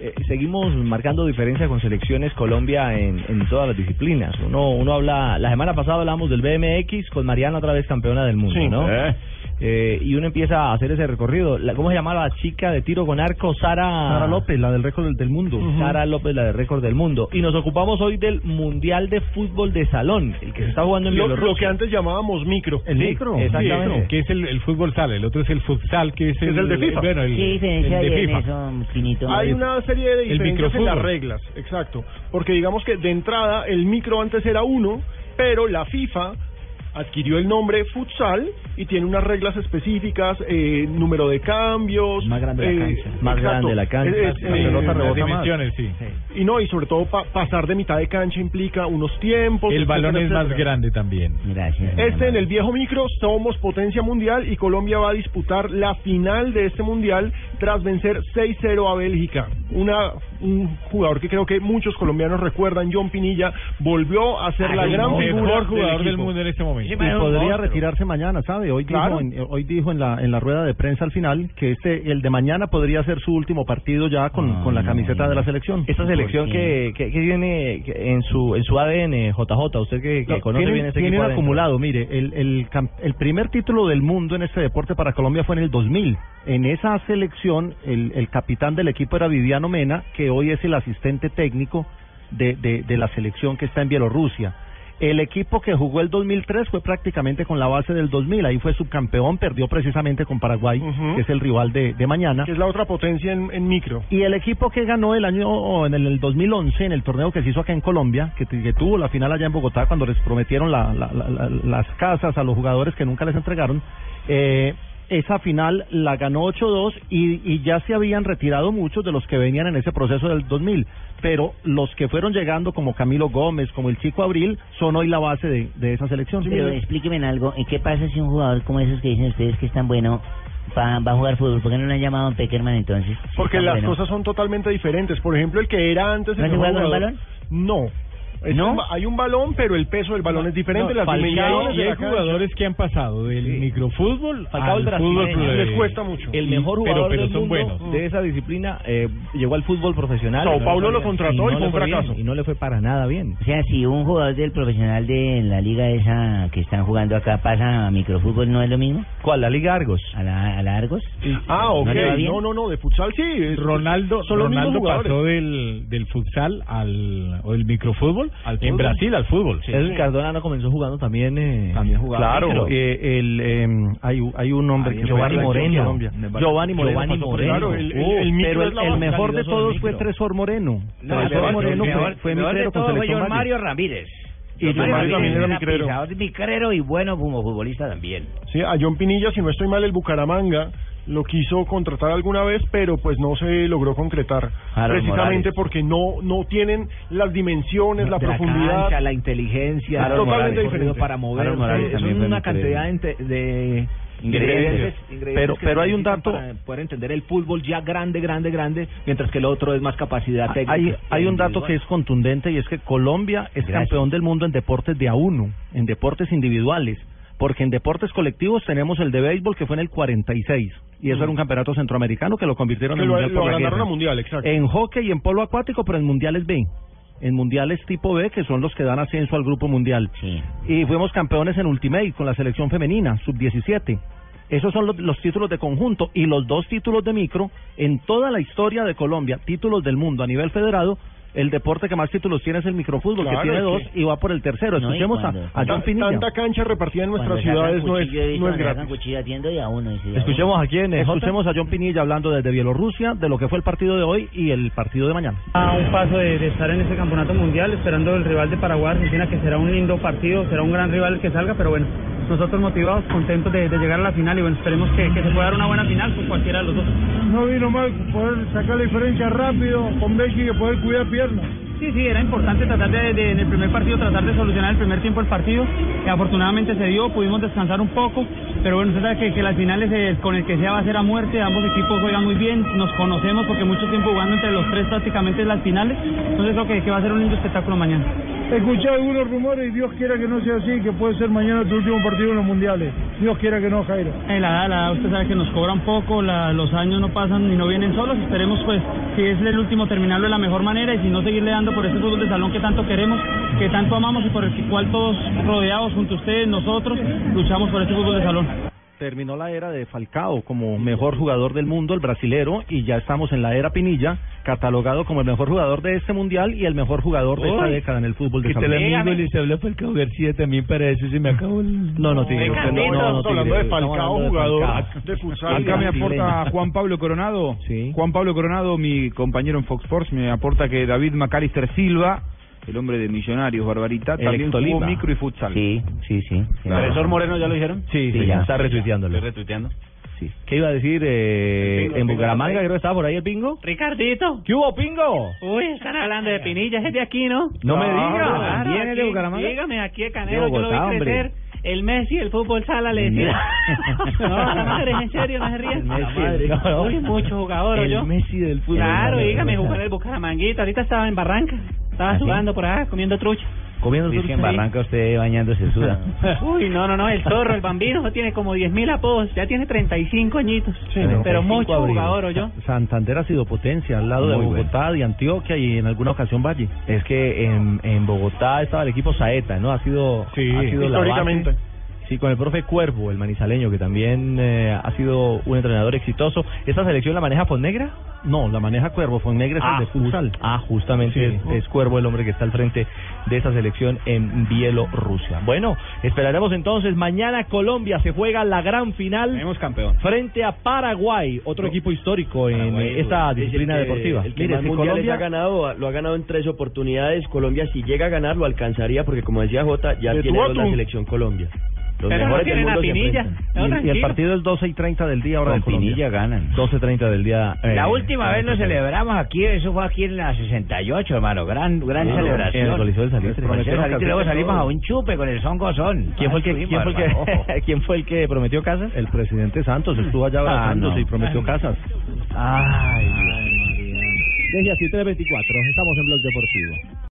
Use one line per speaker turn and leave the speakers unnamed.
eh, seguimos marcando diferencia con selecciones Colombia en, en todas las disciplinas. Uno, uno habla, la semana pasada hablamos del BMX con Mariana otra vez campeona del mundo,
Sí.
¿no?
Eh.
Eh, y uno empieza a hacer ese recorrido. La- ¿Cómo se llama la chica de tiro con arco? Sara,
Sara López, la del récord del, del mundo.
Sara López, la de récord del mundo. Y nos ocupamos hoy del Mundial de Fútbol de Salón, el que se está jugando en
Lo,
Bielorrusia.
lo que antes llamábamos micro.
El
Sí,
micro.
exactamente.
Sí,
que es el, el fútbol sala, el otro es el futsal, que es
Es el de FIFA.
Bueno, el,
¿Qué diferencia
el
hay
de
en
FIFA.
eso, Finito?
Hay una serie de
El
diferencias en las reglas, exacto. Porque digamos que de entrada el micro antes era uno, pero la FIFA adquirió el nombre futsal y tiene unas reglas específicas, eh, número de cambios.
Más grande la
eh,
cancha. Más
exacto.
grande la cancha.
Es- es-
La
eh,
pelota
dimensiones, sí.
y no, y sobre todo pa- pasar de mitad de cancha implica unos tiempos.
El balón
etcétera,
es más grande también.
Gracias.
Este en el viejo micro somos potencia mundial y Colombia va a disputar la final de este mundial tras vencer 6-0 a Bélgica. Una un jugador que creo que muchos colombianos recuerdan, John Pinilla, volvió a ser la
el
gran figura
mejor jugador del mundo en este momento.
Y podría retirarse mañana, ¿sabe? Hoy
Claro.
dijo, en, hoy dijo en la en la rueda de prensa al final que este el de mañana podría ser su último partido ya con,
Ah,
con la
no,
camiseta de la selección.
Esta selección
¿Por
que, que, que tiene que en su en su ADN, JJ, usted que, que
No,
conoce
tiene,
bien este
tiene
equipo
un
adentro.
acumulado, mire, el, el, el primer título del mundo en este deporte para Colombia fue en el 2000. En esa selección, el, el capitán del equipo era Viviano Mena, que hoy es el asistente técnico de, de, de la selección que está en Bielorrusia. El equipo que jugó el 2003 fue prácticamente con la base del 2000, ahí fue subcampeón, perdió precisamente con Paraguay, que es el rival de, de mañana.
que es la otra potencia en, en micro.
Y el equipo que ganó el año en el, el 2011 en el torneo que se hizo acá en Colombia, que, que tuvo la final allá en Bogotá cuando les prometieron la- la- la- la- las casas a los jugadores que nunca les entregaron, eh, esa final la ganó 8-2 y, y ya se habían retirado muchos de los que venían en ese proceso del 2000, pero los que fueron llegando como Camilo Gómez, como el Chico Abril, son hoy la base de, de esa selección.
Pero explíqueme en algo. ¿En qué pasa si un jugador como esos que dicen ustedes que es tan bueno va, va a jugar fútbol? ¿Por qué no lo han llamado a Peckerman entonces? Si
Porque las
bueno.
cosas son totalmente diferentes. Por ejemplo, el que era antes...
¿No
el jugador- No. Es
¿No?
hay un balón, pero el peso del balón es diferente.
No,
las
Falcao,
dimensiones
y
de
hay
la cancha.
jugadores que han pasado del microfútbol
Falcao el
al fútbol pluré-
Les cuesta mucho.
El mejor
pero-
jugador
pero
del
son
mundo
buenos.
de esa disciplina eh, llegó al fútbol profesional.
Sao
No
Paulo lo contrató y
no
fue
le
un
bien,
fracaso.
y no le fue para nada bien.
O sea, si un jugador del profesional de la liga esa que están jugando acá pasa a microfútbol, ¿no es lo mismo?
¿Cuál? La Liga Argos.
¿A la, a la Argos?
Ah, ok.
¿No?
No, no, no, de futsal sí.
Ronaldo, Ronaldo pasó del, del futsal al o del microfútbol
Al
en. Brasil al fútbol.
Edwin Cardona no comenzó jugando también. Eh,
También jugaba.
Claro.
Pero, eh, el, eh, hay, hay un hombre que
Giovanni
en
Moreno.
Colombia.
El
Giovanni Moreno.
Giovanni
por
Moreno.
Claro, el, el, el
pero el, el mejor de todos fue. Tresor Moreno.
No,
Tresor
el
Moreno
mejor-
fue, fue mitrero con selección Valle.
Ramírez.
Y John Mario
también era
micrero.
micrero.
micrero y bueno como futbolista también.
Sí, a John Pinilla, si no estoy mal, el Bucaramanga lo quiso contratar alguna vez, pero pues no se logró concretar.
Harold
precisamente
Morales.
porque no no tienen las dimensiones, la
de
profundidad.
cancha, la inteligencia,
Harold
el
Morales. diferente.
para
Morales
es una cantidad inte- de
Ingredientes.
ingredientes
Pero- pero hay un dato-
para poder entender el fútbol ya grande, grande, grande, mientras que el otro es más capacidad técnica.
Hay, hay un dato que es contundente y es que Colombia es
Gracias.
campeón del mundo en deportes de a uno, en deportes individuales, porque en deportes colectivos tenemos el de béisbol que fue en el 46 y eso era un campeonato centroamericano que lo convirtieron
Que
en
lo,
mundial
lo
por la
a mundial, exacto.
En hockey y en polo acuático, pero en mundiales B. En mundiales tipo B, que son los que dan ascenso al grupo mundial.
Sí.
Y fuimos campeones en Ultimate con la selección femenina, sub-17. Esos son los, los títulos de conjunto y los dos títulos de micro en toda la historia de Colombia, títulos del mundo a nivel federado. El deporte que más títulos tiene es el microfútbol,
Claro,
que tiene dos
que-
y va por el tercero.
No,
Escuchemos a,
cuando-
a John Pinilla.
Tanta cancha repartida en nuestras ciudades no es, no es gratis.
a uno. a
Escuchemos a quién?
Escuchemos a John Pinilla hablando desde Bielorrusia, de lo que fue el partido de hoy y el partido de mañana.
A un paso de, de estar en este campeonato mundial, esperando el rival de Paraguay, Argentina, que será un lindo partido, será un gran rival el que salga, pero bueno, nosotros motivados, contentos de, de llegar a la final y bueno, esperemos que, que se pueda dar una buena final con cualquiera de los dos.
No vino mal poder sacar la diferencia rápido con Becky y poder cuidar piernas.
Sí, sí, era importante tratar de, de- en el primer partido, tratar de solucionar el primer tiempo del partido. Y afortunadamente se dio, pudimos descansar un poco, pero bueno, usted sabe que, que las finales eh, con el que sea va a ser a muerte, ambos equipos juegan muy bien, nos conocemos porque mucho tiempo jugando entre los tres prácticamente en las finales, entonces creo que, que va a ser un lindo espectáculo mañana.
Escuché algunos rumores y Dios quiera que no sea así, que puede ser mañana tu último partido en los mundiales. Dios quiera que no, Jairo.
Eh, la edad, usted sabe que nos cobra un poco, la- los años no pasan y no vienen solos. Esperemos, pues, si es el último, terminarlo de la mejor manera y si no, seguirle dando por ese fútbol de salón que tanto queremos, que tanto amamos y por el cual todos rodeados junto a ustedes, nosotros, luchamos por ese fútbol de salón.
Terminó la era de Falcao como mejor jugador del mundo, el brasilero, y ya estamos en la era Pinilla, catalogado como el mejor jugador de este mundial y el mejor jugador de esta década en el fútbol de salón.
lo amigo les habló Falcao García también para eso se me acabó el...
No, no, Tigre, usted no, no, no,
hablando de Falcao, jugador
Falcao.
de futsal.
Acá me aporta Juan Pablo Coronado.
Sí.
Juan Pablo Coronado, mi compañero en Fox Sports, me aporta que David McAllister Silva, el hombre de Millonarios, Barbarita,
El
también jugó micro y futsal.
Sí, sí, sí. sí.
Claro.
Moreno ya lo dijeron? Sí,
Sí,
sí,
ya.
está retuiteándolo.
retuiteando?
Sí. ¿Qué iba a decir eh, en Bucaramanga? Creo que estaba por ahí el pingo.
Ricardito.
¿Qué hubo, pingo?
Uy, están hablando de Pinilla, es de aquí, ¿no?
No me
Claro,
digas. ¿Viene de Bucaramanga?
Dígame, aquí de Canelo, yo lo
Bogotá,
vi
hombre.
crecer. El Messi, el fútbol sala, le decía. no, la madre, en serio, no se ríe.
El Messi, no, no.
Uy, mucho jugador,
El
yo.
Messi del fútbol.
Claro, dígame, jugar el Bucaramanguito. Ahorita estaba en Barranca. Estaba
¿Ah, sí?
sudando por acá, comiendo trucha.
Comiendo
Dice que en. Barranca usted bañándose suda.
Uy, no, no, no, el zorro, el bambino, tiene como 10.000 apodos, ya tiene 35 añitos.
Sí.
Pero
35
mucho
abril.
jugador, yo.
Santander ha sido potencia al lado de Bogotá, de Antioquia y en alguna ocasión Valle.
Es que en, en Bogotá estaba el equipo Saeta, ¿no? Ha sido,
Sí,
ha sido la
históricamente.
base. Sí, con el profe Cuervo, el manizaleño, que también eh, ha sido un entrenador exitoso. ¿Esta selección la maneja Fonnegra?
No, la maneja Cuervo, Fonegre es el de futsal.
ah, justamente
Sí.
es, es Cuervo el hombre que está al frente de esa selección en Bielorrusia. Bueno, esperaremos entonces. Mañana Colombia se juega la gran final
Tenemos campeón.
frente a Paraguay, otro equipo histórico en
Paraguay,
esta
es el
disciplina
que-
deportiva.
El que
Mire, si Colombia-
ha ganado, lo ha ganado en tres oportunidades. Colombia, si llega a ganar, lo alcanzaría porque, como decía Jota, ya
De
tiene la selección Colombia. Los
Pero no
mejores del
tienen a
mundo
Pinilla. No,
Y, y el partido es 12 y 30 del día, ahora
Con
de Colombia.
Pinilla ganan.
12.30 del día. eh,
La última vez lo
para-
celebramos aquí, eso fue aquí en la 68, hermano. Gran, gran
Claro,
celebración.
en el Coliseo del Salitre.
Coliseo del Salitre, luego salimos a un chupe con el son gozón.
¿Quién fue el que,
Ah,
quién fue el que, quién fue el que prometió casas?
El presidente Santos estuvo allá abrazándose
no.
y prometió casas.
Ay, Dios.
Desde así 324, estamos en Blog Deportivo.